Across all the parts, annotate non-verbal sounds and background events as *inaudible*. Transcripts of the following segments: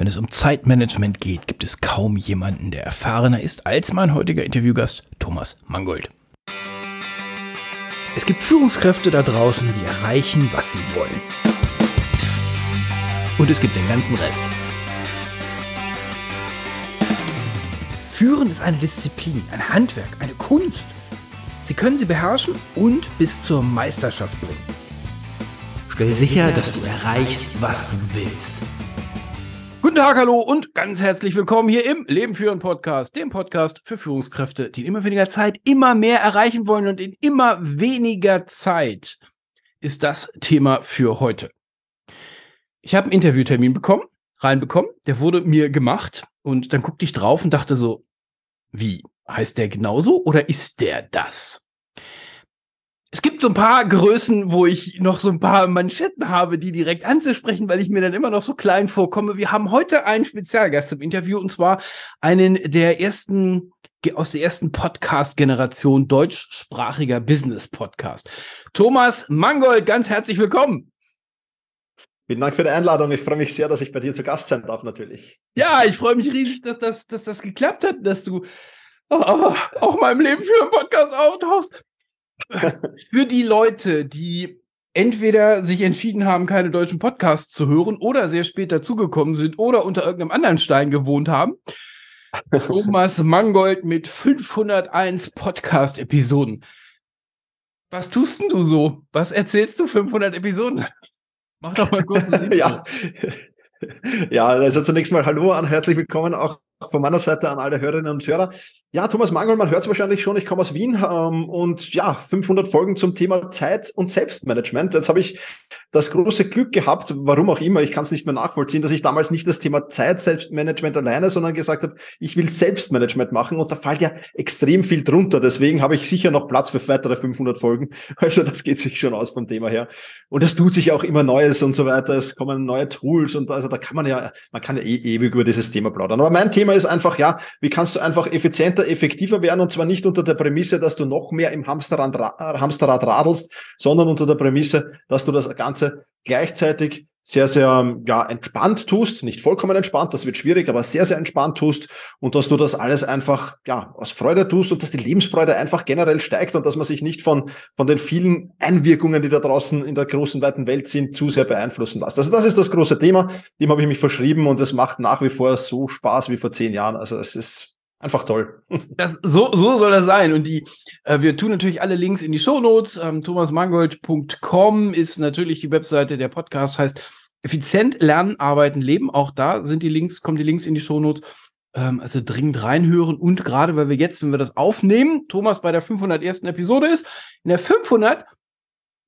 Wenn es um Zeitmanagement geht, gibt es kaum jemanden, der erfahrener ist als mein heutiger Interviewgast Thomas Mangold. Es gibt Führungskräfte da draußen, die erreichen, was sie wollen. Und es gibt den ganzen Rest. Führen ist eine Disziplin, ein Handwerk, eine Kunst. Sie können sie beherrschen und bis zur Meisterschaft bringen. Stell sicher, dass du erreichst, was du willst. Guten Tag, hallo und ganz herzlich willkommen hier im Leben führen Podcast, dem Podcast für Führungskräfte, die in immer weniger Zeit immer mehr erreichen wollen und in immer weniger Zeit ist das Thema für heute. Ich habe einen Interviewtermin bekommen, reinbekommen, der wurde mir gemacht und dann guckte ich drauf und dachte so, wie heißt der genauso oder ist der das? Es gibt so ein paar Größen, wo ich noch so ein paar Manschetten habe, die direkt anzusprechen, weil ich mir dann immer noch so klein vorkomme. Wir haben heute einen Spezialgast im Interview und zwar einen der ersten aus der ersten Podcast-Generation deutschsprachiger Business-Podcast. Thomas Mangold, ganz herzlich willkommen. Vielen Dank für die Einladung. Ich freue mich sehr, dass ich bei dir zu Gast sein darf, natürlich. Ja, ich freue mich riesig, dass das, dass das geklappt hat, dass du oh, auch mal im Leben für einen Podcast auftauchst. Für die Leute, die entweder sich entschieden haben, keine deutschen Podcasts zu hören oder sehr spät dazugekommen sind oder unter irgendeinem anderen Stein gewohnt haben. Thomas Mangold mit 501 Podcast-Episoden. Was tust denn du so? Was erzählst du 500 Episoden? Mach doch mal kurz. *laughs* ja. ja, also zunächst mal Hallo und herzlich willkommen auch von meiner Seite an alle Hörerinnen und Hörer. Ja, Thomas Mangel, man hört es wahrscheinlich schon, ich komme aus Wien ähm, und ja, 500 Folgen zum Thema Zeit und Selbstmanagement. Jetzt habe ich das große Glück gehabt, warum auch immer, ich kann es nicht mehr nachvollziehen, dass ich damals nicht das Thema Zeit, Selbstmanagement alleine, sondern gesagt habe, ich will Selbstmanagement machen und da fällt ja extrem viel drunter. Deswegen habe ich sicher noch Platz für weitere 500 Folgen. *laughs* Also das geht sich schon aus vom Thema her. Und es tut sich auch immer Neues und so weiter. Es kommen neue Tools und also da kann man ja, man kann ja eh ewig über dieses Thema plaudern. Aber mein Thema ist einfach, ja, wie kannst du einfach effizienter effizienter, effektiver werden und zwar nicht unter der Prämisse, dass du noch mehr im Hamsterrad, Hamsterrad radelst, sondern unter der Prämisse, dass du das Ganze gleichzeitig sehr, sehr ja, entspannt tust, nicht vollkommen entspannt, das wird schwierig, aber sehr, sehr entspannt tust und dass du das alles einfach ja, aus Freude tust und dass die Lebensfreude einfach generell steigt und dass man sich nicht von, von den vielen Einwirkungen, die da draußen in der großen, weiten Welt sind, zu sehr beeinflussen lässt. Also das ist das große Thema, dem habe ich mich verschrieben und es macht nach wie vor so Spaß wie vor zehn Jahren. Also es ist Einfach toll. *laughs* Das, so, so soll das sein. Und die, äh, wir tun natürlich alle Links in die Shownotes. Ähm, thomasmangold.com ist natürlich die Webseite. Der Podcast heißt Effizient lernen, arbeiten, leben. Auch da sind die Links, kommen die Links in die Shownotes. Ähm, also dringend reinhören. Und gerade weil wir jetzt, wenn wir das aufnehmen, Thomas bei der 501. Episode ist, in der 500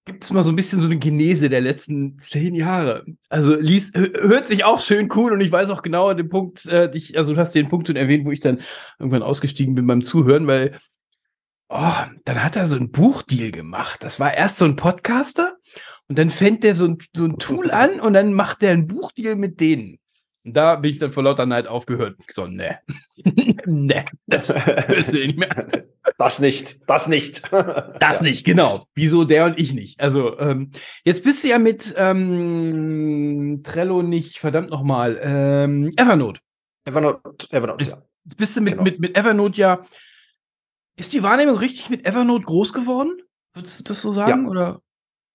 gibt es mal so ein bisschen so eine Genese der letzten zehn Jahre. Also liest, hört sich auch schön cool und ich weiß auch genau den Punkt, äh, ich, also du hast den Punkt schon erwähnt, wo ich dann irgendwann ausgestiegen bin beim Zuhören, weil oh, dann hat er so ein Buchdeal gemacht. Das war erst so ein Podcaster und dann fängt der so ein, so ein Tool an und dann macht der ein Buchdeal mit denen. Da bin ich dann vor lauter Neid aufgehört. So, ne. *laughs* ne, das du nicht mehr. *laughs* Das nicht, das nicht. *laughs* das ja. nicht, genau. Wieso der und ich nicht? Also, ähm, jetzt bist du ja mit ähm, Trello nicht, verdammt nochmal, ähm, Evernote. Evernote, Evernote, jetzt, ja. Jetzt bist du mit, genau. mit, mit Evernote ja. Ist die Wahrnehmung richtig mit Evernote groß geworden? Würdest du das so sagen? Ja. Oder?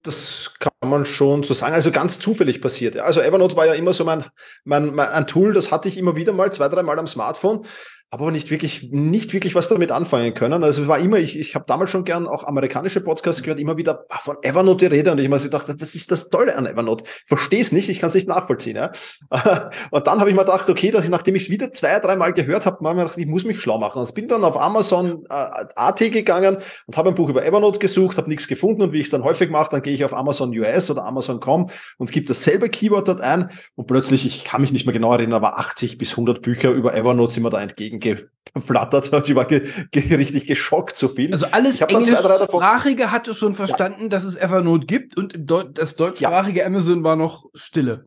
Das kann man schon so sagen. Also ganz zufällig passiert. Also Evernote war ja immer so mein, mein, mein ein Tool, das hatte ich immer wieder mal, zwei, dreimal am Smartphone aber nicht wirklich, nicht wirklich was damit anfangen können. Also es war immer, ich, ich habe damals schon gern auch amerikanische Podcasts gehört, immer wieder von Evernote die Rede und ich habe mir gedacht, was ist das Tolle an Evernote? Verstehe es nicht, ich kann es nicht nachvollziehen. Ja? *laughs* Und dann habe ich mir gedacht, okay, dass ich, nachdem ich es wieder zwei, dreimal gehört habe, habe ich mir gedacht, ich muss mich schlau machen. Und bin dann auf Amazon äh, AT gegangen und habe ein Buch über Evernote gesucht, habe nichts gefunden und wie ich es dann häufig mache, dann gehe ich auf Amazon US oder Amazon.com und gebe dasselbe Keyword dort ein und plötzlich, ich kann mich nicht mehr genau erinnern, aber 80 bis 100 Bücher über Evernote sind mir da entgegen geflattert. *laughs* Ich war ge ge richtig geschockt so viel. Also alles Englischsprachige hatte schon verstanden, ja. dass es Evernote gibt und Deu das deutschsprachige ja. Amazon war noch Stille.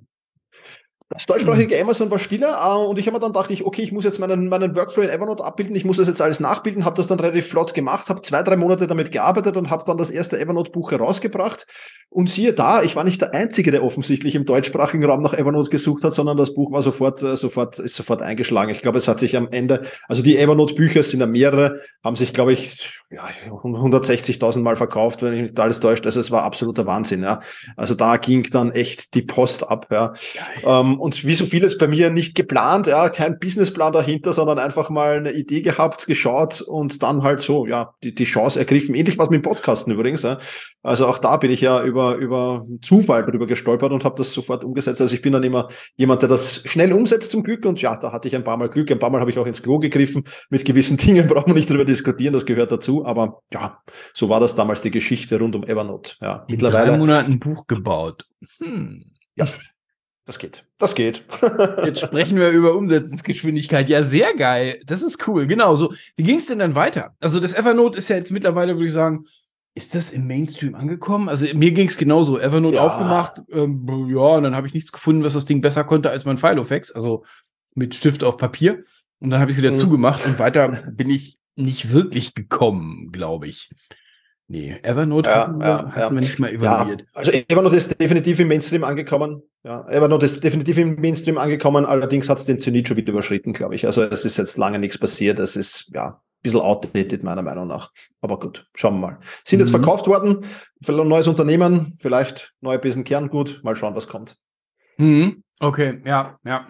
Das deutschsprachige mhm. Amazon war stiller äh, und ich habe mir dann dachte ich, okay, ich muss jetzt meinen, meinen Workflow in Evernote abbilden, ich muss das jetzt alles nachbilden, habe das dann relativ flott gemacht, habe zwei, drei Monate damit gearbeitet und habe dann das erste Evernote-Buch herausgebracht. Und siehe da, ich war nicht der Einzige, der offensichtlich im deutschsprachigen Raum nach Evernote gesucht hat, sondern das Buch war sofort, äh, sofort, ist sofort eingeschlagen. Ich glaube, es hat sich am Ende, also die Evernote-Bücher sind ja mehrere, haben sich, glaube ich, ja, 160.000 Mal verkauft, wenn ich nicht alles täuscht. Also es war absoluter Wahnsinn, ja. Also da ging dann echt die Post ab, ja. Ähm, und wie so vieles bei mir nicht geplant, ja, kein Businessplan dahinter, sondern einfach mal eine Idee gehabt, geschaut und dann halt so, ja, die, die Chance ergriffen. Ähnlich was mit dem Podcasten übrigens, ja. Also auch da bin ich ja über, über Zufall drüber gestolpert und habe das sofort umgesetzt. Also ich bin dann immer jemand, der das schnell umsetzt zum Glück. Und ja, da hatte ich ein paar Mal Glück. Ein paar Mal habe ich auch ins Klo gegriffen. Mit gewissen *laughs* Dingen braucht man nicht drüber diskutieren, das gehört dazu. Aber ja, so war das damals die Geschichte rund um Evernote. Ja, In mittlerweile. Drei Monaten ein Buch gebaut. Hm. Ja. Das geht. Das geht. *laughs* Jetzt sprechen wir über Umsetzungsgeschwindigkeit. Ja, sehr geil. Das ist cool. Genau so. Wie ging es denn dann weiter? Also das Evernote ist ja jetzt mittlerweile, würde ich sagen, ist das im Mainstream angekommen? Also mir ging es genauso. Evernote ja. aufgemacht, ähm, ja, und dann habe ich nichts gefunden, was das Ding besser konnte als mein Filofax, also mit Stift auf Papier. Und dann habe ich es wieder mhm. zugemacht und weiter bin ich nicht wirklich gekommen, glaube ich. Nee, Evernote ja, hatten, wir, ja, hatten wir nicht mal evaluiert. Also Evernote ist definitiv im Mainstream angekommen. Ja, Evernote ist definitiv im Mainstream angekommen, allerdings hat es den Zenit schon wieder überschritten, glaube ich. Also es ist jetzt lange nichts passiert. Es ist, ja, bisschen outdated, meiner Meinung nach. Aber gut, schauen wir mal. Sind mhm. jetzt verkauft worden, vielleicht ein neues Unternehmen, vielleicht neue Besen Kerngut, mal schauen, was kommt. Mhm. Okay, ja, ja.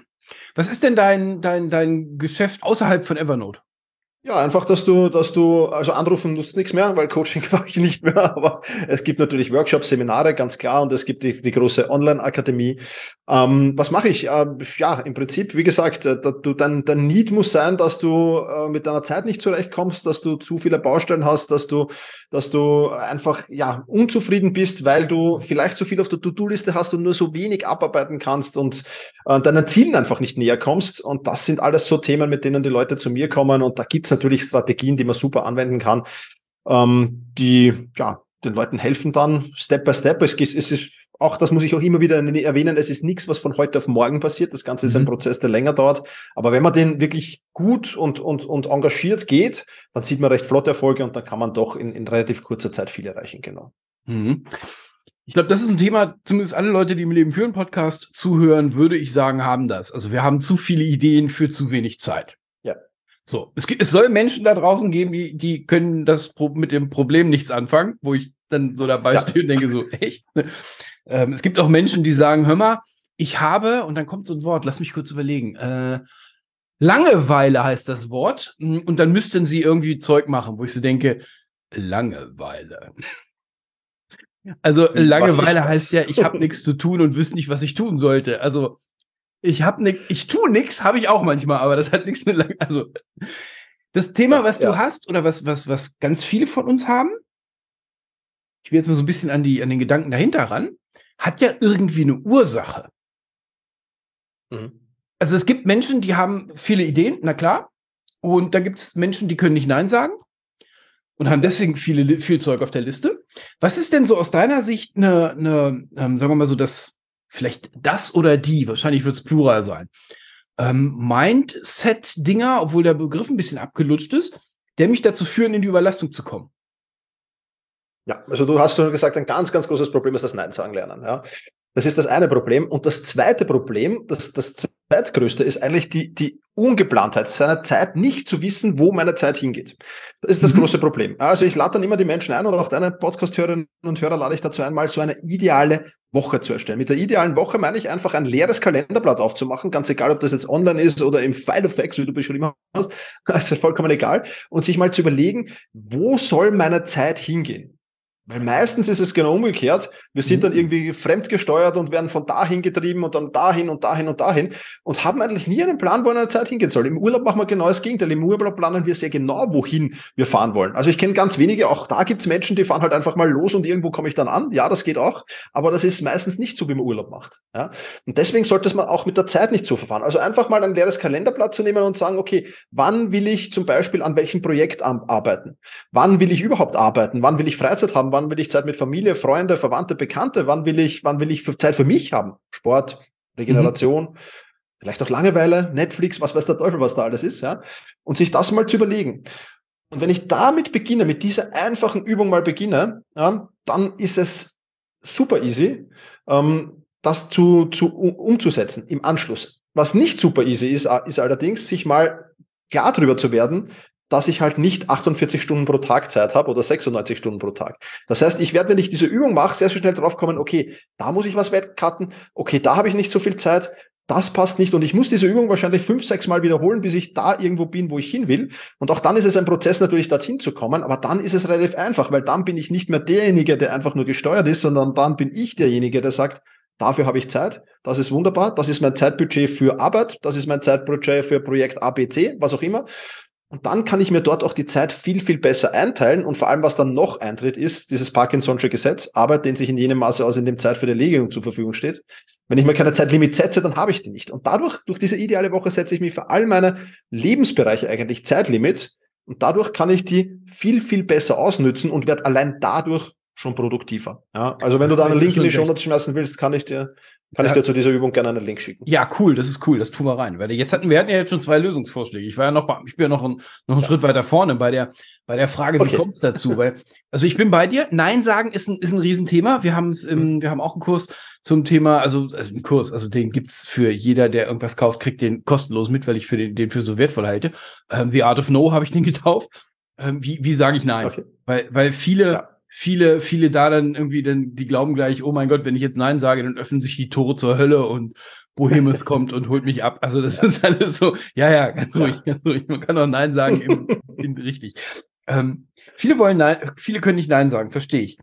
Was ist denn dein, dein, dein Geschäft außerhalb von Evernote? Ja, einfach, dass du, dass du, also anrufen nutzt nichts mehr, weil Coaching *laughs* mache ich nicht mehr, aber es gibt natürlich Workshops, Seminare, ganz klar, und es gibt die, die große Online-Akademie. Ähm, was mache ich? Äh, ja, im Prinzip, wie gesagt, äh, du, dein, dein Need muss sein, dass du äh, mit deiner Zeit nicht zurechtkommst, dass du zu viele Baustellen hast, dass du, dass du einfach, ja, unzufrieden bist, weil du vielleicht so viel auf der To-Do-Liste hast und nur so wenig abarbeiten kannst und äh, deinen Zielen einfach nicht näher kommst. Und das sind alles so Themen, mit denen die Leute zu mir kommen und da gibt's es natürlich Strategien, die man super anwenden kann, ähm, die ja, den Leuten helfen dann Step by Step. Es, es ist auch, das muss ich auch immer wieder erwähnen, es ist nichts, was von heute auf morgen passiert. Das Ganze ist ein mhm. Prozess, der länger dauert. Aber wenn man den wirklich gut und, und, und engagiert geht, dann sieht man recht flotte Erfolge und dann kann man doch in, in relativ kurzer Zeit viel erreichen, genau. Mhm. Ich glaube, das ist ein Thema, zumindest alle Leute, die im Leben führen Podcast zuhören, würde ich sagen, haben das. Also wir haben zu viele Ideen für zu wenig Zeit. So, es, gibt, es soll Menschen da draußen geben, die, die können das mit dem Problem nichts anfangen, wo ich dann so dabei ja. stehe und denke so, *laughs* echt? *laughs* Ähm, es gibt auch Menschen, die sagen, hör mal, ich habe, und dann kommt so ein Wort, lass mich kurz überlegen, äh, Langeweile heißt das Wort, hm, und dann müssten sie irgendwie Zeug machen, wo ich so denke, Langeweile. *laughs* Also Langeweile heißt ja, ich habe nichts zu tun und wüsste nicht, was ich tun sollte. Also ich habe ne, ich tue nichts, habe ich auch manchmal, aber das hat nichts mit lang. Also das Thema, was ja. du hast oder was was was ganz viele von uns haben, ich will jetzt mal so ein bisschen an die an den Gedanken dahinter ran, hat ja irgendwie eine Ursache. Mhm. Also es gibt Menschen, die haben viele Ideen, na klar, und da gibt es Menschen, die können nicht nein sagen und haben deswegen viele viel Zeug auf der Liste. Was ist denn so aus deiner Sicht eine, eine ähm, sagen wir mal so das vielleicht das oder die, wahrscheinlich wird es Plural sein, ähm, Mindset-Dinger, obwohl der Begriff ein bisschen abgelutscht ist, der mich dazu führen, in die Überlastung zu kommen. Ja, also du hast schon gesagt, ein ganz, ganz großes Problem ist das Nein sagen lernen. Ja. Das ist das eine Problem. Und das zweite Problem, das, das zweitgrößte, ist eigentlich die, die Ungeplantheit, seiner Zeit nicht zu wissen, wo meine Zeit hingeht. Das ist das mhm. große Problem. Also ich lade dann immer die Menschen ein oder auch deine Podcast-Hörerinnen und Hörer lade ich dazu ein, mal so eine ideale Woche zu erstellen. Mit der idealen Woche meine ich einfach ein leeres Kalenderblatt aufzumachen, ganz egal, ob das jetzt online ist oder im File of Facts, wie du beschrieben hast, *laughs* ist vollkommen egal. Und sich mal zu überlegen, wo soll meine Zeit hingehen? Weil meistens ist es genau umgekehrt. Wir sind dann mhm. irgendwie fremdgesteuert und werden von dahin getrieben und dann dahin und dahin und dahin und haben eigentlich nie einen Plan, wo eine Zeit hingehen soll. Im Urlaub machen wir genau das Gegenteil. Im Urlaub planen wir sehr genau, wohin wir fahren wollen. Also ich kenne ganz wenige, auch da gibt es Menschen, die fahren halt einfach mal los und irgendwo komme ich dann an. Ja, das geht auch, aber das ist meistens nicht so, wie man Urlaub macht. Ja? Und deswegen sollte man auch mit der Zeit nicht so verfahren. Also einfach mal ein leeres Kalenderblatt zu nehmen und sagen, okay, wann will ich zum Beispiel an welchem Projekt arbeiten? Wann will ich überhaupt arbeiten? Wann will ich Freizeit haben? Wann will ich Zeit mit Familie, Freunde, Verwandte, Bekannte? Wann will ich, wann will ich Zeit für mich haben? Sport, Regeneration, mhm. vielleicht auch Langeweile, Netflix, was weiß der Teufel, was da alles ist, ja. Und sich das mal zu überlegen. Und wenn ich damit beginne, mit dieser einfachen Übung mal beginne, ja, dann ist es super easy, ähm, das zu, zu umzusetzen im Anschluss. Was nicht super easy ist, ist allerdings, sich mal klar darüber zu werden, dass ich halt nicht 48 Stunden pro Tag Zeit habe oder 96 Stunden pro Tag. Das heißt, ich werde, wenn ich diese Übung mache, sehr, sehr schnell drauf kommen, okay, da muss ich was wegcutten, okay, da habe ich nicht so viel Zeit, das passt nicht und ich muss diese Übung wahrscheinlich fünf, sechs Mal wiederholen, bis ich da irgendwo bin, wo ich hin will. Und auch dann ist es ein Prozess natürlich, dorthin zu kommen, aber dann ist es relativ einfach, weil dann bin ich nicht mehr derjenige, der einfach nur gesteuert ist, sondern dann bin ich derjenige, der sagt, Dafür habe ich Zeit. Das ist wunderbar. Das ist mein Zeitbudget für Arbeit. Das ist mein Zeitbudget für Projekt ABC, was auch immer. Und dann kann ich mir dort auch die Zeit viel, viel besser einteilen. Und vor allem, was dann noch eintritt, ist dieses Parkinson'sche Gesetz, Arbeit, den sich in jenem Maße aus, in dem Zeit für die Erledigung zur Verfügung steht. Wenn ich mir keine Zeitlimit setze, dann habe ich die nicht. Und dadurch, durch diese ideale Woche setze ich mir für all meine Lebensbereiche eigentlich Zeitlimits. Und dadurch kann ich die viel, viel besser ausnützen und werde allein dadurch schon produktiver. Ja, also wenn du da einen Link in die Show Notes schmeißen willst, kann ich dir kann ja. ich dir zu dieser Übung gerne einen Link schicken. Ja, cool, das ist cool, das tun wir rein. Weil jetzt hatten wir hatten ja jetzt schon zwei Lösungsvorschläge. Ich war ja noch, ich bin ja noch, ein, noch einen ja. Schritt weiter vorne bei der, bei der Frage, wie okay. kommt es dazu? Weil, also ich bin bei dir. Nein sagen ist ein, ist ein Riesenthema. Wir haben es im, wir haben auch einen Kurs zum Thema, also, also einen Kurs, also den gibt's für jeder, der irgendwas kauft, kriegt den kostenlos mit, weil ich für den, den für so wertvoll halte. Ähm, The Art of No habe ich den getauft. Ähm, wie, wie sage ich nein? Okay. Weil, weil viele, ja viele, viele da dann irgendwie, dann, die glauben gleich, oh mein Gott, wenn ich jetzt Nein sage, dann öffnen sich die Tore zur Hölle und Bohemuth kommt und holt mich ab. Also das ja. ist alles so, ja, ja, ganz ruhig, ja. ganz ruhig. Man kann auch Nein sagen, im, im, richtig. Ähm, viele wollen Nein, viele können nicht Nein sagen, verstehe ich.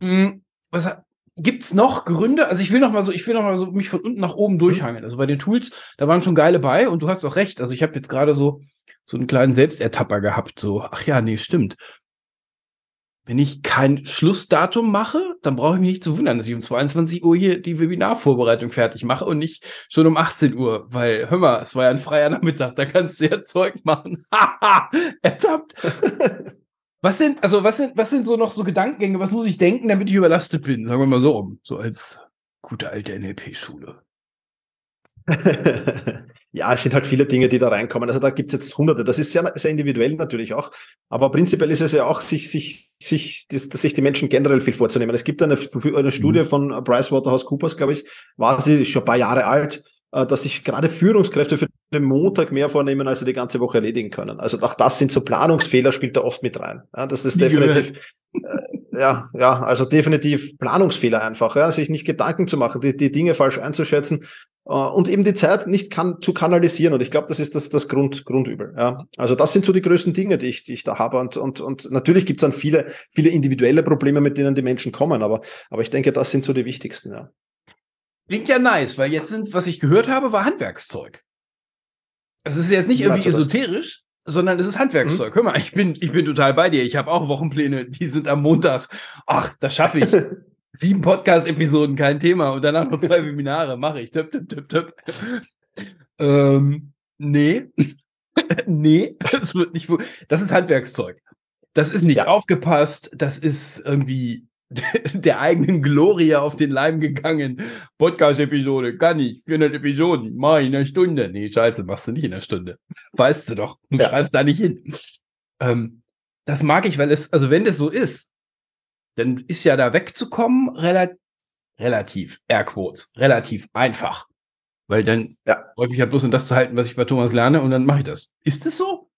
Hm, was gibt's noch Gründe? Also ich will noch mal so, ich will noch mal so mich von unten nach oben durchhangeln. Also bei den Tools, da waren schon geile bei und du hast auch recht. Also ich habe jetzt gerade so so einen kleinen Selbstertapper gehabt. So, ach ja, nee, stimmt. Wenn ich kein Schlussdatum mache, dann brauche ich mich nicht zu wundern, dass ich um 22 Uhr hier die Webinarvorbereitung fertig mache und nicht schon um 18 Uhr, weil, hör mal, es war ja ein freier Nachmittag, da kannst du ja *laughs* Zeug machen. Haha, ertappt. *laughs* was sind, also was sind, was sind so noch so Gedankengänge, was muss ich denken, damit ich überlastet bin? Sagen wir mal so um, so als gute alte NLP-Schule. *laughs* Ja, es sind halt viele Dinge, die da reinkommen. Also da gibt's jetzt hunderte. Das ist sehr, sehr individuell natürlich auch. Aber prinzipiell ist es ja auch, sich, sich, sich, das, sich die Menschen generell viel vorzunehmen. Es gibt eine, eine Studie mhm. von PricewaterhouseCoopers, glaube ich, war sie schon ein paar Jahre alt, äh, dass sich gerade Führungskräfte für den Montag mehr vornehmen, als sie die ganze Woche erledigen können. Also auch das sind so Planungsfehler, spielt da oft mit rein. Ja, das ist definitiv, äh, ja, ja, also definitiv Planungsfehler einfach, ja, sich nicht Gedanken zu machen, die, die Dinge falsch einzuschätzen äh, und eben die Zeit nicht kann, zu kanalisieren. Und ich glaube, das ist das, das Grund, Grundübel. Ja. Also das sind so die größten Dinge, die ich, die ich da habe. Und, und, und natürlich gibt es dann viele, viele individuelle Probleme, mit denen die Menschen kommen. Aber, aber ich denke, das sind so die wichtigsten. Ja. Klingt ja nice, weil jetzt sind, was ich gehört habe, war Handwerkszeug. Es ist jetzt nicht irgendwie esoterisch, sondern es ist Handwerkszeug. Mhm. Hör mal, ich bin, ich bin total bei dir. Ich habe auch Wochenpläne, die sind am Montag. Ach, das schaffe ich. *laughs* Sieben Podcast-Episoden, kein Thema. Und danach noch zwei Webinare. Mache ich. Tipp, tipp, tipp, tipp. ähm, nee. *laughs* nee, das wird nicht. Das ist Handwerkszeug. Das ist nicht ja. aufgepasst. Das ist irgendwie *laughs* der eigenen Gloria auf den Leim gegangen. Podcast-Episode, kann ich. 400 Episoden, mach ich in einer Stunde. Nee, scheiße, machst du nicht in einer Stunde. *laughs* Weißt du doch. Du ja. schreibst da nicht hin. Ähm, das mag ich, weil es, also wenn das so ist, dann ist ja da wegzukommen relativ, relativ, Airquotes, relativ einfach. Weil dann ja. freue ich mich ja bloß, um das zu halten, was ich bei Thomas lerne, und dann mache ich das. Ist es so?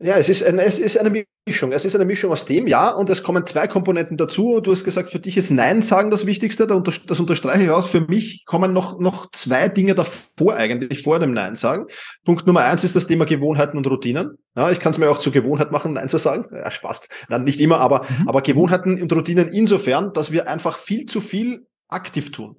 Ja, es ist, eine, es ist eine Mischung. Es ist eine Mischung aus dem, ja, und es kommen zwei Komponenten dazu. Du hast gesagt, für dich ist Nein sagen das Wichtigste. Das unterstreiche ich auch. Für mich kommen noch, noch zwei Dinge davor eigentlich, vor dem Nein sagen. Punkt Nummer eins ist das Thema Gewohnheiten und Routinen. Ja, ich kann es mir auch zur Gewohnheit machen, Nein zu sagen. Ja, Spaß. Nein, nicht immer, aber, mhm. aber Gewohnheiten und Routinen insofern, dass wir einfach viel zu viel aktiv tun.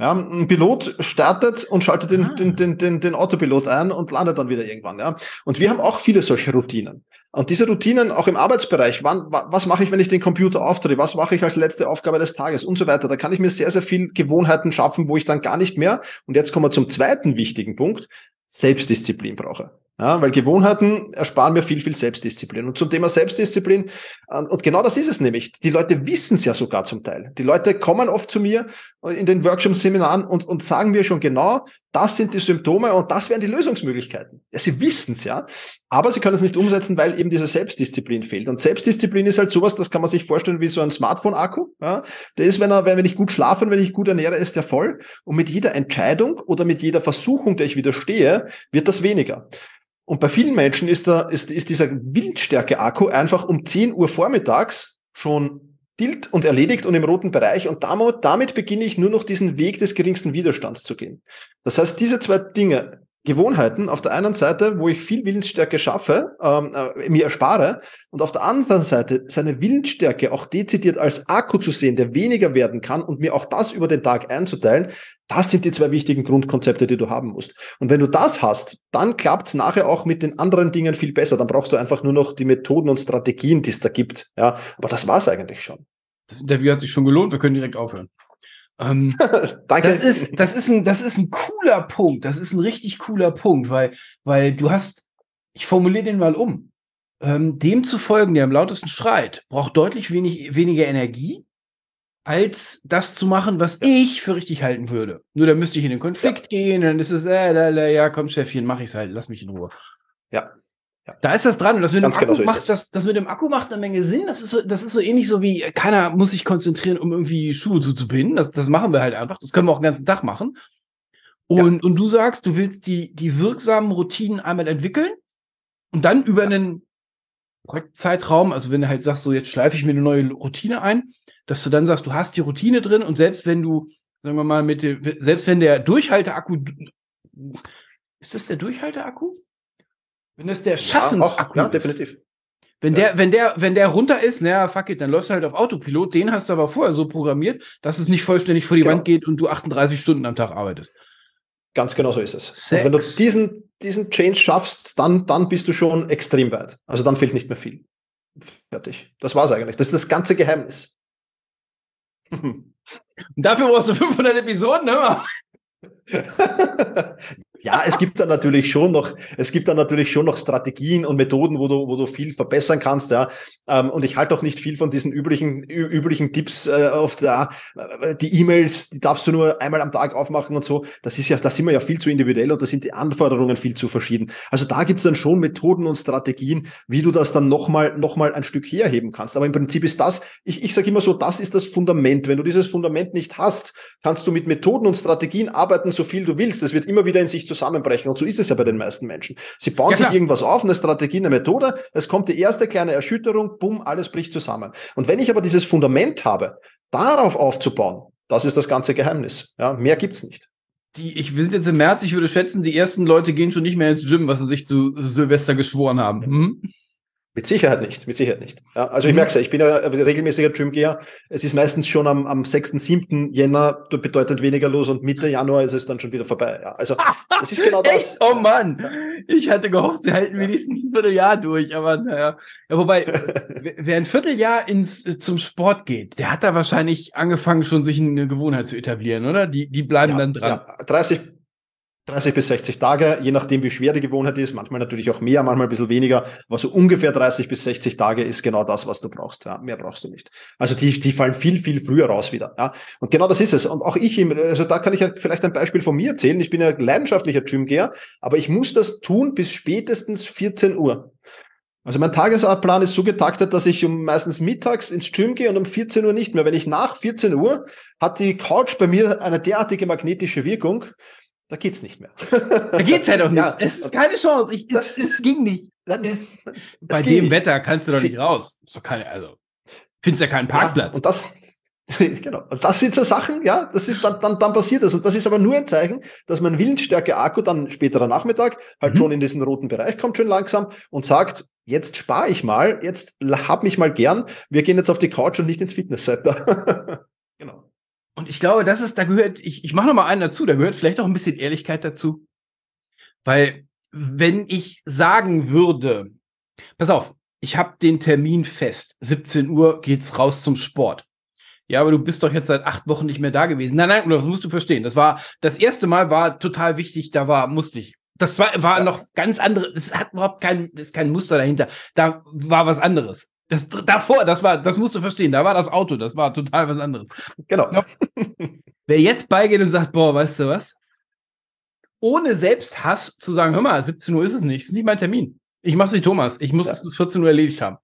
Ja, ein Pilot startet und schaltet den, ah. den, den, den, den Autopilot ein und landet dann wieder irgendwann. Ja. Und wir haben auch viele solche Routinen. Und diese Routinen auch im Arbeitsbereich, wann, was mache ich, wenn ich den Computer aufdrehe, was mache ich als letzte Aufgabe des Tages und so weiter. Da kann ich mir sehr, sehr viel Gewohnheiten schaffen, wo ich dann gar nicht mehr, und jetzt kommen wir zum zweiten wichtigen Punkt, Selbstdisziplin brauche. Ja, weil Gewohnheiten ersparen mir viel, viel Selbstdisziplin. Und zum Thema Selbstdisziplin, und genau das ist es nämlich. Die Leute wissen es ja sogar zum Teil. Die Leute kommen oft zu mir in den Workshop-Seminaren und, und sagen mir schon genau, das sind die Symptome und das wären die Lösungsmöglichkeiten. Ja, sie wissen es ja, aber sie können es nicht umsetzen, weil eben diese Selbstdisziplin fehlt. Und Selbstdisziplin ist halt sowas, das kann man sich vorstellen wie so ein Smartphone-Akku. Ja, der ist, wenn er, wenn ich gut schlafe und wenn ich gut ernähre, ist der voll. Und mit jeder Entscheidung oder mit jeder Versuchung, der ich widerstehe, wird das weniger. Und bei vielen Menschen ist, da, ist, ist dieser Wildstärke-Akku einfach um 10 Uhr vormittags schon dilt und erledigt und im roten Bereich. Und damit, damit beginne ich nur noch diesen Weg des geringsten Widerstands zu gehen. Das heißt, diese zwei Dinge, Gewohnheiten auf der einen Seite, wo ich viel Willensstärke schaffe, ähm, äh, mir erspare, und auf der anderen Seite seine Willensstärke auch dezidiert als Akku zu sehen, der weniger werden kann und mir auch das über den Tag einzuteilen, das sind die zwei wichtigen Grundkonzepte, die du haben musst. Und wenn du das hast, dann klappt es nachher auch mit den anderen Dingen viel besser. Dann brauchst du einfach nur noch die Methoden und Strategien, die es da gibt. Ja, aber das war es eigentlich schon. Das Interview hat sich schon gelohnt. Wir können direkt aufhören. Ähm, *laughs* Danke. Das ist, das ist ein, das ist ein cooler Punkt. Das ist ein richtig cooler Punkt, weil, weil du hast, ich formuliere den mal um. Ähm, dem zu folgen, der am lautesten schreit, braucht deutlich wenig, weniger Energie, als das zu machen, was ich für richtig halten würde. Nur da müsste ich in den Konflikt ja. gehen, dann ist es, äh, ja, komm, Chefchen, mach ich's halt, lass mich in Ruhe. Ja. Ja. Da ist das dran. Und das mit, dem Akku genau so macht, das. Das, mit dem Akku macht eine Menge Sinn. Das ist so, das ist so ähnlich so wie, keiner muss sich konzentrieren, um irgendwie Schuhe zuzubinden. Das, das machen wir halt einfach. Das können wir auch den ganzen Tag machen. Und, ja. und du sagst, du willst die, die wirksamen Routinen einmal entwickeln und dann über einen Projektzeitraum, also wenn du halt sagst, so jetzt schleife ich mir eine neue Routine ein, dass du dann sagst, du hast die Routine drin und selbst wenn du, sagen wir mal, mit dem, selbst wenn der Durchhalteakku, ist das der Durchhalteakku? Wenn das der Schaffensakku ja, ja, definitiv. Wenn ja. der, wenn der, wenn der runter ist, naja, fuck it, dann läufst du halt auf Autopilot. Den hast du aber vorher so programmiert, dass es nicht vollständig vor die genau. Wand geht und du 38 Stunden am Tag arbeitest. Ganz genau so ist es. Sex. Und wenn du diesen, diesen Change schaffst, dann, dann bist du schon extrem weit. Also dann fehlt nicht mehr viel. Fertig. Das war's eigentlich. Das ist das ganze Geheimnis. *laughs* Dafür brauchst du 500 Episoden, ne? *laughs* Ja, es gibt da natürlich schon noch, es gibt da natürlich schon noch Strategien und Methoden, wo du, wo du viel verbessern kannst, ja. Ähm, und ich halte auch nicht viel von diesen üblichen, üblichen Tipps äh, oft, ja, äh, die E-Mails, die darfst du nur einmal am Tag aufmachen und so. Das ist ja, da sind wir ja viel zu individuell und da sind die Anforderungen viel zu verschieden. Also da gibt's dann schon Methoden und Strategien, wie du das dann nochmal, noch mal ein Stück herheben kannst. Aber im Prinzip ist das, ich, ich sage immer so, das ist das Fundament. Wenn du dieses Fundament nicht hast, kannst du mit Methoden und Strategien arbeiten, so viel du willst. Es wird immer wieder in sich zusammenbrechen. Und so ist es ja bei den meisten Menschen. Sie bauen ja, sich irgendwas auf, eine Strategie, eine Methode. Es kommt die erste kleine Erschütterung, bumm, alles bricht zusammen. Und wenn ich aber dieses Fundament habe, darauf aufzubauen, das ist das ganze Geheimnis. Ja, mehr gibt's nicht. Die, ich, wir sind jetzt im März, ich würde schätzen, die ersten Leute gehen schon nicht mehr ins Gym, was sie sich zu Silvester geschworen haben. Hm? Mit Sicherheit nicht, mit Sicherheit nicht. Ja, also ich mhm. merke es ja, ich bin ja regelmäßiger Gymgeher. Es ist meistens schon am, am 6., 7. Jänner, das bedeutet weniger los und Mitte Januar ist es dann schon wieder vorbei. Ja, also *laughs* das ist genau das. oh Mann, ich hatte gehofft, sie halten wenigstens ein Vierteljahr durch, aber naja. Ja, wobei, *laughs* wer ein Vierteljahr ins, zum Sport geht, der hat da wahrscheinlich angefangen, schon sich eine Gewohnheit zu etablieren, oder? Die, die bleiben dann dran. Ja, 30, 30 bis 60 Tage, je nachdem, wie schwer die Gewohnheit ist, manchmal natürlich auch mehr, manchmal ein bisschen weniger, aber so ungefähr 30 bis 60 Tage ist genau das, was du brauchst. Ja, mehr brauchst du nicht. Also die, die fallen viel, viel früher raus wieder. Ja, und genau das ist es. Und auch ich, also da kann ich ja vielleicht ein Beispiel von mir erzählen. Ich bin ja leidenschaftlicher Gymgeher, aber ich muss das tun bis spätestens 14 Uhr. Also mein Tagesabplan ist so getaktet, dass ich um meistens mittags ins Gym gehe und um 14 Uhr nicht mehr. Wenn ich nach 14 Uhr hat die Couch bei mir eine derartige magnetische Wirkung, da geht's nicht mehr. Da geht's ja doch *laughs* nicht. Ja. Es ist keine Chance. Ich, es, es ging nicht. Bei dem nicht. Wetter kannst du doch nicht raus. Doch keine, also, findest ja keinen Parkplatz. Ja, und das, *laughs* genau. Und das sind so Sachen, ja, das ist dann, dann, dann passiert das. Und das ist aber nur ein Zeichen, dass mein Willensstärke-Akku dann späterer Nachmittag halt mhm. schon in diesen roten Bereich kommt, schön langsam und sagt, jetzt spare ich mal, jetzt hab mich mal gern, wir gehen jetzt auf die Couch und nicht ins Fitnesscenter. *laughs* Und ich glaube, das ist, da gehört, ich, ich mache noch mal einen dazu, da gehört vielleicht auch ein bisschen Ehrlichkeit dazu. Weil, wenn ich sagen würde, pass auf, ich habe den Termin fest, 17 Uhr geht's raus zum Sport. Ja, aber du bist doch jetzt seit acht Wochen nicht mehr da gewesen. Nein, nein, das musst du verstehen. Das war, das erste Mal war total wichtig, da war, musste ich. Das war, war ja. noch ganz andere, es hat überhaupt kein, das ist kein Muster dahinter. Da war was anderes. Das davor, das war, das musst du verstehen, da war das Auto, das war total was anderes. Genau. Wer jetzt beigeht und sagt, boah, weißt du was? Ohne Selbsthass zu sagen, hör mal, 17 Uhr ist es nicht, ist nicht mein Termin. Ich mach's wie Thomas, ich muss ja. es bis 14 Uhr erledigt haben.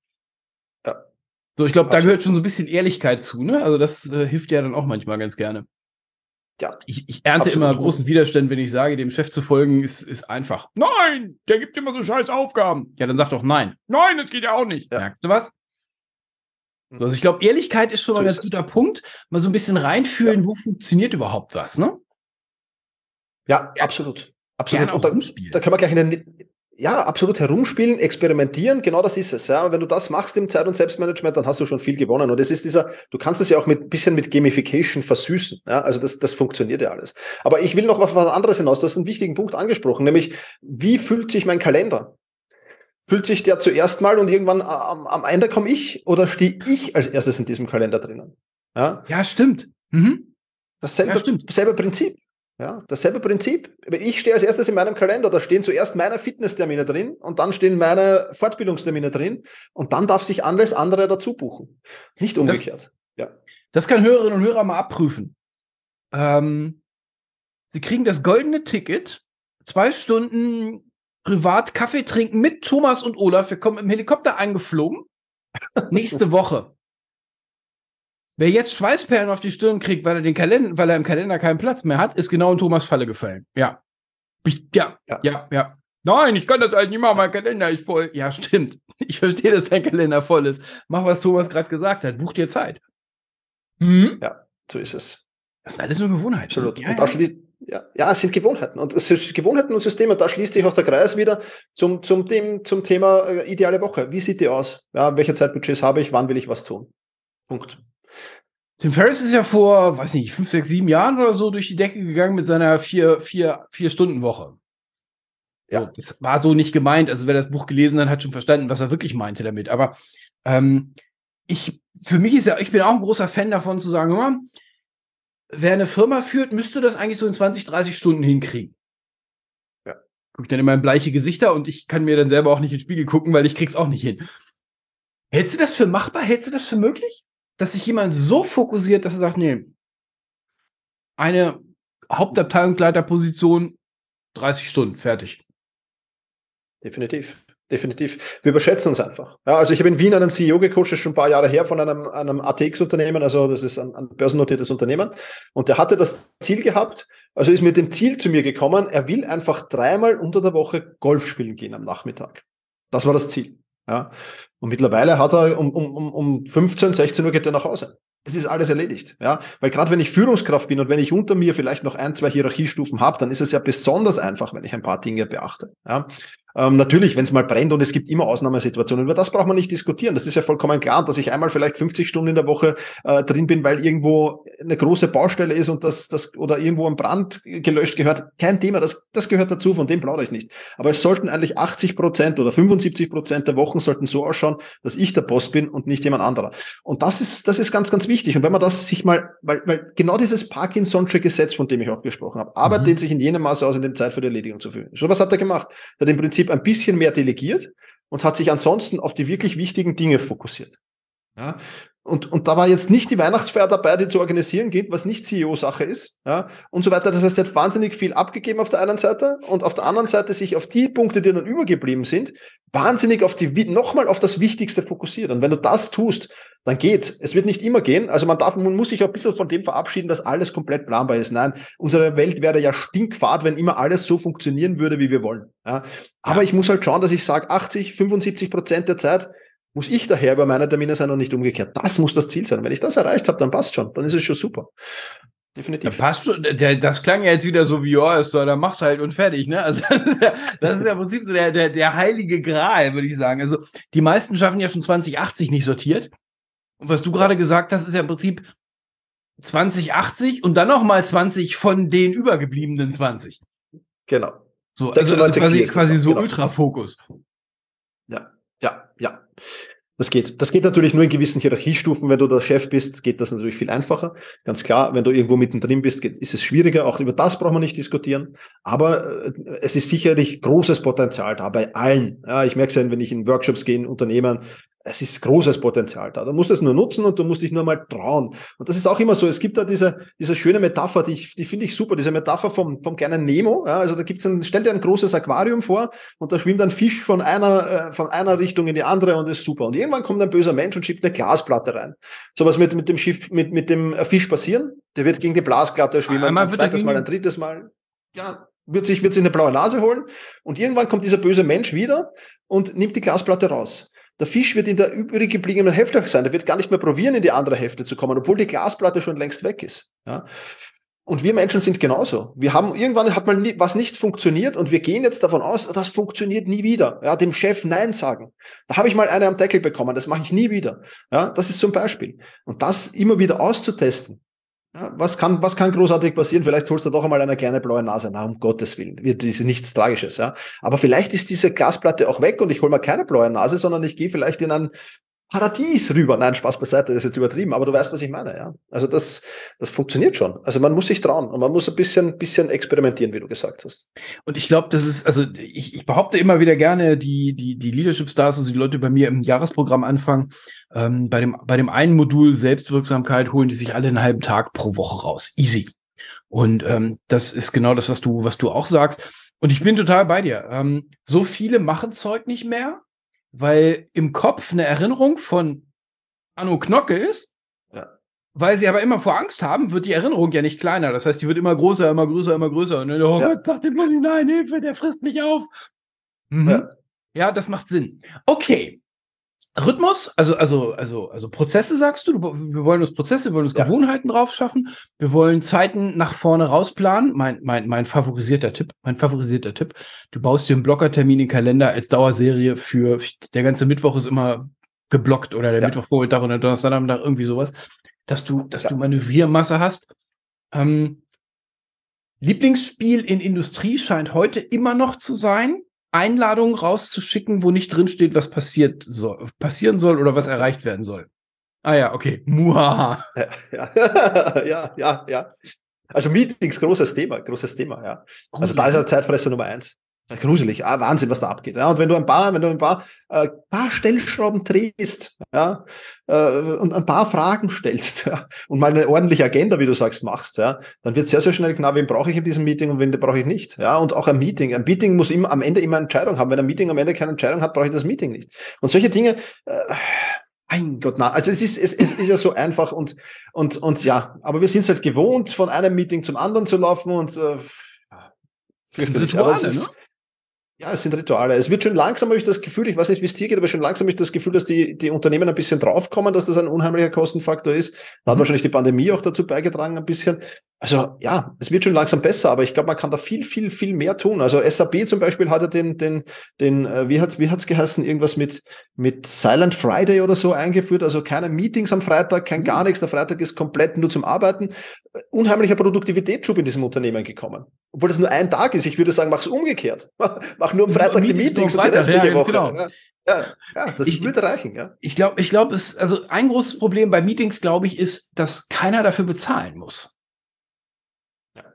Ja. So, ich glaube, da gehört schon so ein bisschen Ehrlichkeit zu, ne? Also das äh, hilft ja dann auch manchmal ganz gerne. Ja. Ich, ich ernte Absolut. immer großen Widerstand, wenn ich sage, dem Chef zu folgen, ist, ist einfach. Nein, der gibt immer so scheiß Aufgaben. Ja, dann sag doch nein. Nein, das geht ja auch nicht. Ja. Merkst du was? Hm. So, also ich glaube, Ehrlichkeit ist schon so mal ein ganz guter Punkt. Mal so ein bisschen reinfühlen, ja. wo funktioniert überhaupt was, ne? Ja, absolut. Absolut. Da, da, können wir gleich in den, ja, absolut herumspielen, experimentieren, genau das ist es. Ja. Wenn du das machst im Zeit- und Selbstmanagement, dann hast du schon viel gewonnen. Und es ist dieser, du kannst es ja auch mit bisschen mit Gamification versüßen. Ja. Also das, das funktioniert ja alles. Aber ich will noch auf was anderes hinaus. Du hast einen wichtigen Punkt angesprochen, nämlich wie fühlt sich mein Kalender? Fühlt sich der zuerst mal und irgendwann am, am Ende komme ich oder stehe ich als erstes in diesem Kalender drinnen? Ja, ja stimmt. Mhm. Dasselbe, ja, stimmt. dasselbe Prinzip. Ja, dasselbe Prinzip. Ich stehe als erstes in meinem Kalender, da stehen zuerst meine Fitnesstermine drin und dann stehen meine Fortbildungstermine drin und dann darf sich alles andere dazu buchen. Nicht umgekehrt. Das, ja. das kann Hörerinnen und Hörer mal abprüfen. Ähm, Sie kriegen das goldene Ticket, zwei Stunden privat Kaffee trinken mit Thomas und Olaf. Wir kommen im Helikopter angeflogen. Nächste Woche. Wer jetzt Schweißperlen auf die Stirn kriegt, weil er den Kalender, weil er im Kalender keinen Platz mehr hat, ist genau in Thomas Falle gefallen. Ja. Ja, ja, ja, ja. Nein, ich kann das halt nicht machen, mein Kalender ist voll. Ja, stimmt. *laughs* Ich verstehe, dass dein Kalender voll ist. Mach, was Thomas gerade gesagt hat. Buch dir Zeit. Mhm. Ja, so ist es. Das sind alles nur Gewohnheiten. Absolut. Ja, und da schließt, ja, ja, es sind Gewohnheiten. Und es sind Gewohnheiten und Systeme. Da schließt sich auch der Kreis wieder zum, zum, dem, zum Thema äh, ideale Woche. Wie sieht die aus? Ja, welche Zeitbudgets habe ich? Wann will ich was tun? Punkt. Tim Ferriss ist ja vor, weiß nicht, fünf, sechs, sieben Jahren oder so durch die Decke gegangen mit seiner vier, vier, vier Stunden Woche. Ja. So, das war so nicht gemeint. Also wer das Buch gelesen hat, hat schon verstanden, was er wirklich meinte damit. Aber ähm, ich, für mich ist ja, ich bin auch ein großer Fan davon zu sagen, immer, wer eine Firma führt, müsste das eigentlich so in 20, 30 Stunden hinkriegen. Ja. Guck dann immer in bleiche Gesichter und ich kann mir dann selber auch nicht in den Spiegel gucken, weil ich krieg's auch nicht hin. Hältst du das für machbar? Hältst du das für möglich? Dass sich jemand so fokussiert, dass er sagt, nee, eine Hauptabteilungsleiterposition, 30 Stunden, fertig. Definitiv. Definitiv. Wir überschätzen uns einfach. Ja, also ich habe in Wien einen CEO gecoacht, das ist schon ein paar Jahre her von einem, einem ATX-Unternehmen, also das ist ein, ein börsennotiertes Unternehmen. Und der hatte das Ziel gehabt, also ist mit dem Ziel zu mir gekommen, er will einfach dreimal unter der Woche Golf spielen gehen am Nachmittag. Das war das Ziel. Ja. Und mittlerweile hat er um, um, um 15, 16 Uhr geht er nach Hause. Das ist alles erledigt. Ja. Weil gerade wenn ich Führungskraft bin und wenn ich unter mir vielleicht noch ein, zwei Hierarchiestufen habe, dann ist es ja besonders einfach, wenn ich ein paar Dinge beachte. Ja. Ähm, natürlich, wenn es mal brennt und es gibt immer Ausnahmesituationen, über das braucht man nicht diskutieren. Das ist ja vollkommen klar, dass ich einmal vielleicht 50 Stunden in der Woche äh, drin bin, weil irgendwo eine große Baustelle ist und das, das oder irgendwo ein Brand gelöscht gehört. Kein Thema, das, das gehört dazu, von dem plaudere ich nicht. Aber es sollten eigentlich 80 Prozent oder 75 Prozent der Wochen sollten so ausschauen, dass ich der Boss bin und nicht jemand anderer. Und das ist, das ist ganz, ganz wichtig. Und wenn man das sich mal, weil, weil genau dieses Parkinson'sche Gesetz, von dem ich auch gesprochen habe, arbeitet mhm. sich in jenem Maße aus, in dem Zeit für die Erledigung zu führen. So was hat er gemacht. Er hat im Prinzip Prinzip ein bisschen mehr delegiert und hat sich ansonsten auf die wirklich wichtigen Dinge fokussiert. Ja, und, und da war jetzt nicht die Weihnachtsfeier dabei, die zu organisieren geht, was nicht CEO-Sache ist, ja, und so weiter. Das heißt, er hat wahnsinnig viel abgegeben auf der einen Seite und auf der anderen Seite sich auf die Punkte, die dann übergeblieben sind, wahnsinnig auf die, nochmal auf das Wichtigste fokussiert. Und wenn du das tust, dann geht's. Es wird nicht immer gehen. Also man darf, man muss sich auch ein bisschen von dem verabschieden, dass alles komplett planbar ist. Nein, unsere Welt wäre ja stinkfad, wenn immer alles so funktionieren würde, wie wir wollen. Ja. Aber ich muss halt schauen, dass ich sage, 80, 75 Prozent der Zeit muss ich daher über meine Termine sein und nicht umgekehrt. Das muss das Ziel sein. wenn ich das erreicht habe, dann passt schon. Dann ist es schon super. Definitiv. Ja, passt schon. Der, das klang ja jetzt wieder so wie, ja, so, dann machst du halt und fertig, ne? Also, *laughs* das ist ja im Prinzip so der, der, der heilige Gral, würde ich sagen. Also, die meisten schaffen ja schon 2080 nicht sortiert. Und was du gerade gesagt hast, ist ja im Prinzip 2080 und dann nochmal 20 von den übergebliebenen 20. Genau. So, also, also quasi, quasi so genau. Ultrafokus. Das geht. Das geht natürlich nur in gewissen Hierarchiestufen. Wenn du der Chef bist, geht das natürlich viel einfacher. Ganz klar, wenn du irgendwo mittendrin bist, geht, ist es schwieriger. Auch über das braucht man nicht diskutieren. Aber äh, es ist sicherlich großes Potenzial da bei allen. Ja, ich merke es ja, wenn ich in Workshops gehe, in Unternehmen, es ist großes Potenzial da. Du musst es nur nutzen und du musst dich nur mal trauen. Und das ist auch immer so. Es gibt da diese, diese schöne Metapher, die, ich, die finde ich super, diese Metapher vom, vom kleinen Nemo. Ja, also da gibt's ein, stell dir ein großes Aquarium vor und da schwimmt ein Fisch von einer, äh, von einer Richtung in die andere und ist super. Und irgendwann kommt ein böser Mensch und schiebt eine Glasplatte rein. So was mit, mit dem Schiff, mit, mit dem Fisch passieren. Der wird gegen die Glasplatte schwimmen, Einmal ein zweites Mal, ein drittes Mal. Ja, wird sich, wird sich eine blaue Nase holen und irgendwann kommt dieser böse Mensch wieder und nimmt die Glasplatte raus. Der Fisch wird in der übrig gebliebenen Hälfte sein. Der wird gar nicht mehr probieren, in die andere Hälfte zu kommen, obwohl die Glasplatte schon längst weg ist. Ja? Und wir Menschen sind genauso. Wir haben irgendwann hat mal nie, was nicht funktioniert und wir gehen jetzt davon aus, das funktioniert nie wieder. Ja, dem Chef Nein sagen. Da habe ich mal eine am Deckel bekommen, das mache ich nie wieder. Ja, das ist zum Beispiel. Und das immer wieder auszutesten. Was kann, was kann großartig passieren? Vielleicht holst du doch einmal eine kleine blaue Nase. Na, um Gottes Willen. Wird nichts Tragisches, ja. Aber vielleicht ist diese Glasplatte auch weg und ich hole mal keine blaue Nase, sondern ich gehe vielleicht in ein Paradies rüber. Nein, Spaß beiseite, das ist jetzt übertrieben, aber du weißt, was ich meine, ja. Also das, das funktioniert schon. Also man muss sich trauen und man muss ein bisschen, bisschen experimentieren, wie du gesagt hast. Und ich glaube, das ist, also ich, ich behaupte immer wieder gerne, die, die, die Leadership Stars, also die Leute bei mir im Jahresprogramm anfangen, ähm, bei dem, bei dem einen Modul Selbstwirksamkeit holen die sich alle einen halben Tag pro Woche raus. Easy. Und ähm, das ist genau das, was du, was du auch sagst. Und ich bin total bei dir. Ähm, so viele machen Zeug nicht mehr, weil im Kopf eine Erinnerung von Anno Knocke ist. Ja. Weil sie aber immer vor Angst haben, wird die Erinnerung ja nicht kleiner. Das heißt, die wird immer größer, immer größer, immer größer. Und dann, oh ja. Gott, sagt dem bloß nicht, nein, Hilfe, der frisst mich auf. Mhm. Ja. ja, das macht Sinn. Okay. Rhythmus, also, also, also, also Prozesse sagst du, wir wollen uns Prozesse, wir wollen uns ja. Gewohnheiten drauf schaffen, wir wollen Zeiten nach vorne rausplanen. Mein, mein, mein favorisierter Tipp, mein favorisierter Tipp. Du baust dir einen Blockertermin in den Kalender als Dauerserie für, der ganze Mittwoch ist immer geblockt oder der ja. Mittwochvormittag oder Donnerstagnachmittag, irgendwie sowas, dass du, dass ja. du Manövriermasse hast. Ähm, Lieblingsspiel in Industrie scheint heute immer noch zu sein. Einladungen rauszuschicken, wo nicht drinsteht, was passiert soll, passieren soll oder was erreicht werden soll. Ah ja, okay. Muaha. *laughs* Ja, ja, ja, ja. Also Meetings, großes Thema, großes Thema, ja. Also da ist er Zeitfresser Nummer eins. Gruselig, ah, Wahnsinn, was da abgeht. Ja, und wenn du ein paar, wenn du ein paar, äh, paar Stellschrauben drehst, ja, äh, und ein paar Fragen stellst, *laughs* ja, und mal eine ordentliche Agenda, wie du sagst, machst, ja, dann wird sehr, sehr schnell klar, wen brauche ich in diesem Meeting und wen brauche ich nicht. Ja, und auch ein Meeting. Ein Meeting muss immer am Ende immer eine Entscheidung haben. Wenn ein Meeting am Ende keine Entscheidung hat, brauche ich das Meeting nicht. Und solche Dinge, äh, mein Gott, na, also es ist, es, es ist ja so einfach und, und, und ja, aber wir sind es halt gewohnt, von einem Meeting zum anderen zu laufen und äh, fürchterlich. Aber es ist, ne? Ja, es sind Rituale. Es wird schon langsam, habe ich das Gefühl, ich weiß nicht, wie es dir geht, aber schon langsam habe ich das Gefühl, dass die, die Unternehmen ein bisschen draufkommen, dass das ein unheimlicher Kostenfaktor ist. Da hat mhm. wahrscheinlich die Pandemie auch dazu beigetragen, ein bisschen. Also ja, es wird schon langsam besser, aber ich glaube, man kann da viel, viel, viel mehr tun. Also SAP zum Beispiel hat ja den, den, den, äh, wie hat wie hat's geheißen, irgendwas mit, mit Silent Friday oder so eingeführt. Also keine Meetings am Freitag, kein mhm. gar nichts. Der Freitag ist komplett nur zum Arbeiten. Unheimlicher Produktivitätsschub in diesem Unternehmen gekommen. Obwohl das nur ein Tag ist. Ich würde sagen, mach's umgekehrt. *laughs* Mach nur am Freitag die Meetings und die restliche ja, Woche. Genau. Ja, ja, das ich, würde reichen, ja. Ich glaube, ich glaube, es, also ein großes Problem bei Meetings, glaube ich, ist, dass keiner dafür bezahlen muss.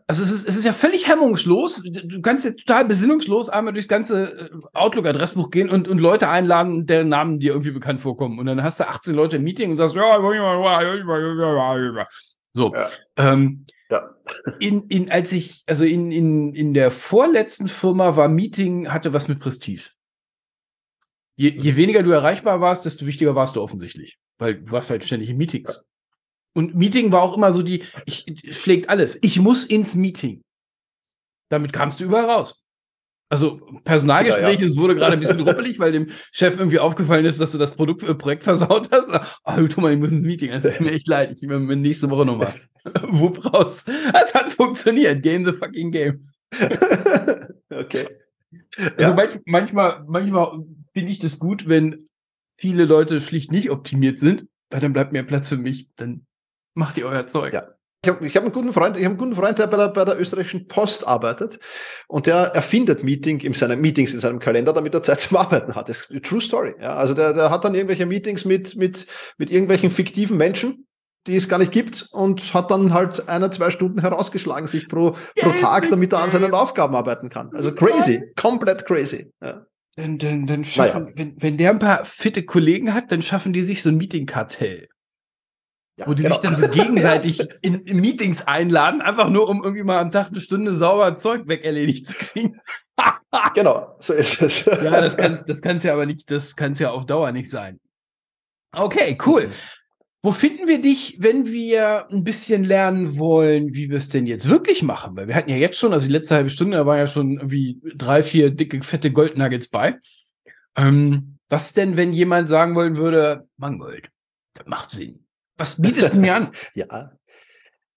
Also es ist, es ist ja völlig hemmungslos. Du kannst ja total besinnungslos einmal durchs ganze äh, Outlook-Adressbuch gehen und, und Leute einladen, deren Namen dir irgendwie bekannt vorkommen. Und dann hast du 18 Leute im Meeting und sagst, ja, so. Ja. Ähm, ja. In, in, als ich, also in, in, in der vorletzten Firma war Meeting, hatte was mit Prestige. Je, je weniger du erreichbar warst, desto wichtiger warst du offensichtlich. Weil du warst halt ständig in Meetings. Und Meeting war auch immer so die, ich, schlägt alles. Ich muss ins Meeting. Damit kamst du überall raus. Also Personalgespräche, ja, ja. es wurde gerade ein bisschen ruppelig, weil dem Chef irgendwie aufgefallen ist, dass du das Produkt, äh, Projekt versaut hast. Ah, oh, Thomas, ich muss ins Meeting. Das ist mir echt leid. Ich will mir nächste Woche nochmal. *laughs* Wupp raus. Es hat funktioniert. Game the fucking game. okay. Also ja. manch, manchmal, manchmal finde ich das gut, wenn viele Leute schlicht nicht optimiert sind, weil dann bleibt mehr Platz für mich. Dann Macht ihr euer Zeug. Ja. Ich habe ich hab einen guten Freund, ich habe einen guten Freund, der bei der, bei der österreichischen Post arbeitet und der erfindet Meeting in seinen Meetings in seinem Kalender, damit er Zeit zum Arbeiten hat. Das ist eine True Story. Ja, also der, der hat dann irgendwelche Meetings mit, mit, mit irgendwelchen fiktiven Menschen, die es gar nicht gibt und hat dann halt eine, zwei Stunden herausgeschlagen, sich pro, pro Tag, damit er an seinen Aufgaben arbeiten kann. Also crazy, komplett crazy. Ja. Dann, dann, dann schaffen, naja. wenn, wenn der ein paar fitte Kollegen hat, dann schaffen die sich so ein Meeting-Kartell. Ja, wo die genau. sich dann so gegenseitig *laughs* in, in, Meetings einladen, einfach nur um irgendwie mal am Tag eine Stunde sauber Zeug weg erledigt zu kriegen. *laughs* genau, so ist es. *laughs* ja, das kann es das kann's ja aber nicht, das kann es ja auf Dauer nicht sein. Okay, cool. Mhm. Wo finden wir dich, wenn wir ein bisschen lernen wollen, wie wir es denn jetzt wirklich machen? Weil wir hatten ja jetzt schon, also die letzte halbe Stunde, da waren ja schon irgendwie drei, vier dicke, fette Goldnuggets bei. Ähm, was denn, wenn jemand sagen wollen würde, Mangold, das macht Sinn. Was bietest du mir an? *laughs* ja,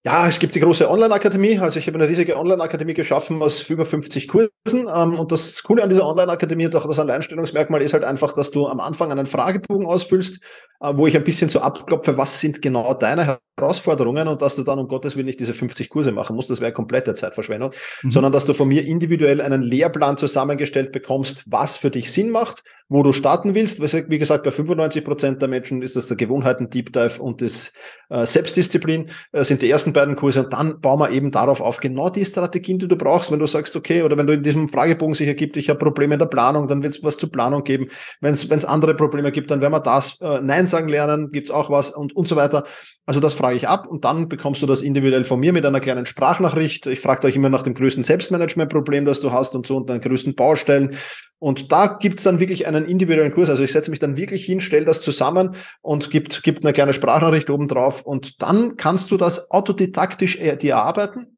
ja, es gibt die große Online-Akademie. Also ich habe eine riesige Online-Akademie geschaffen aus über 50 Kursen. Ähm, und das Coole an dieser Online-Akademie und auch das Alleinstellungsmerkmal ist halt einfach, dass du am Anfang einen Fragebogen ausfüllst, äh, wo ich ein bisschen so abklopfe, was sind genau deine Herausforderungen und dass du dann um Gottes Willen nicht diese 50 Kurse machen musst. Das wäre komplette Zeitverschwendung, mhm. sondern dass du von mir individuell einen Lehrplan zusammengestellt bekommst, was für dich Sinn macht, wo du starten willst. Wie gesagt, bei 95 Prozent der Menschen ist das der Gewohnheiten Deep Dive und das äh, Selbstdisziplin äh, sind die ersten beiden Kurse und dann bauen wir eben darauf auf, genau die Strategien, die du brauchst, wenn du sagst, okay, oder wenn du in diesem Fragebogen sich ergibt, ich habe Probleme in der Planung, dann wird es was zur Planung geben. Wenn es andere Probleme gibt, dann werden wir das äh, Nein sagen lernen, gibt es auch was und, und so weiter. Also das frage ich ab und dann bekommst du das individuell von mir mit einer kleinen Sprachnachricht. Ich frage euch immer nach dem größten Selbstmanagement-Problem, das du hast und so und deinen größten Baustellen. Und da gibt's dann wirklich einen individuellen Kurs. Also ich setze mich dann wirklich hin, stelle das zusammen und gibt, gibt eine kleine Sprachnachricht oben drauf. Und dann kannst du das autodidaktisch dir erarbeiten.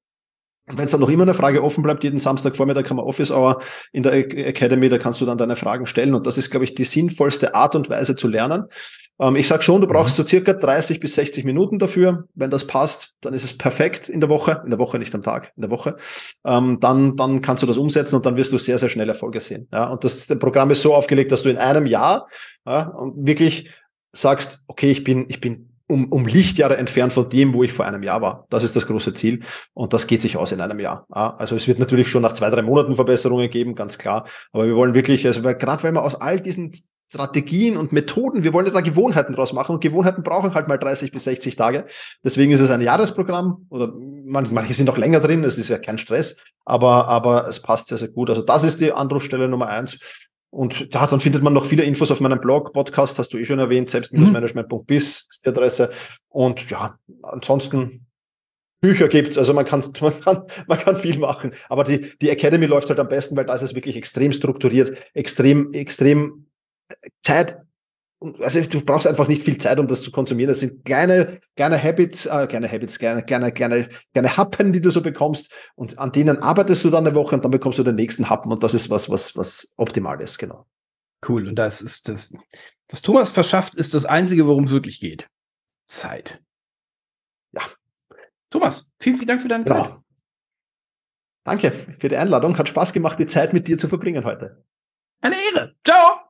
Und wenn es dann noch immer eine Frage offen bleibt, jeden Samstagvormittag haben wir Office Hour in der Academy, da kannst du dann deine Fragen stellen. Und das ist, glaube ich, die sinnvollste Art und Weise zu lernen. Ähm, ich sage schon, du brauchst mhm. so circa 30 bis 60 Minuten dafür. Wenn das passt, dann ist es perfekt in der Woche. In der Woche, nicht am Tag, in der Woche. Ähm, dann, dann kannst du das umsetzen und dann wirst du sehr, sehr schnell Erfolge sehen. Ja, und das, das Programm ist so aufgelegt, dass du in einem Jahr ja, wirklich sagst, okay, ich bin, ich bin um, um Lichtjahre entfernt von dem, wo ich vor einem Jahr war. Das ist das große Ziel. Und das geht sich aus in einem Jahr. Ja, also es wird natürlich schon nach zwei, drei Monaten Verbesserungen geben, ganz klar. Aber wir wollen wirklich, also gerade weil wir aus all diesen Strategien und Methoden. Wir wollen ja da Gewohnheiten draus machen und Gewohnheiten brauchen halt mal 30 bis 60 Tage. Deswegen ist es ein Jahresprogramm oder manche sind auch länger drin. Es ist ja kein Stress, aber, aber es passt sehr, sehr gut. Also das ist die Anrufstelle Nummer eins. Und ja, dann findet man noch viele Infos auf meinem Blog, Podcast, hast du eh schon erwähnt, selbst-management.biz ist die Adresse. Und ja, ansonsten Bücher gibt's, also man, kann's, *laughs* man, kann, man kann viel machen. Aber die, die Academy läuft halt am besten, weil da ist es wirklich extrem strukturiert, extrem, extrem Zeit, also du brauchst einfach nicht viel Zeit, um das zu konsumieren. Das sind kleine, kleine Habits, äh, kleine Habits, kleine, kleine, kleine, kleine Happen, die du so bekommst. Und an denen arbeitest du dann eine Woche und dann bekommst du den nächsten Happen. Und das ist was, was, was optimal ist, genau. Cool. Und das ist das, was Thomas verschafft, ist das Einzige, worum es wirklich geht. Zeit. Ja. Thomas, vielen, vielen Dank für deine genau. Zeit. Danke für die Einladung. Hat Spaß gemacht, die Zeit mit dir zu verbringen heute. Eine Ehre. Ciao.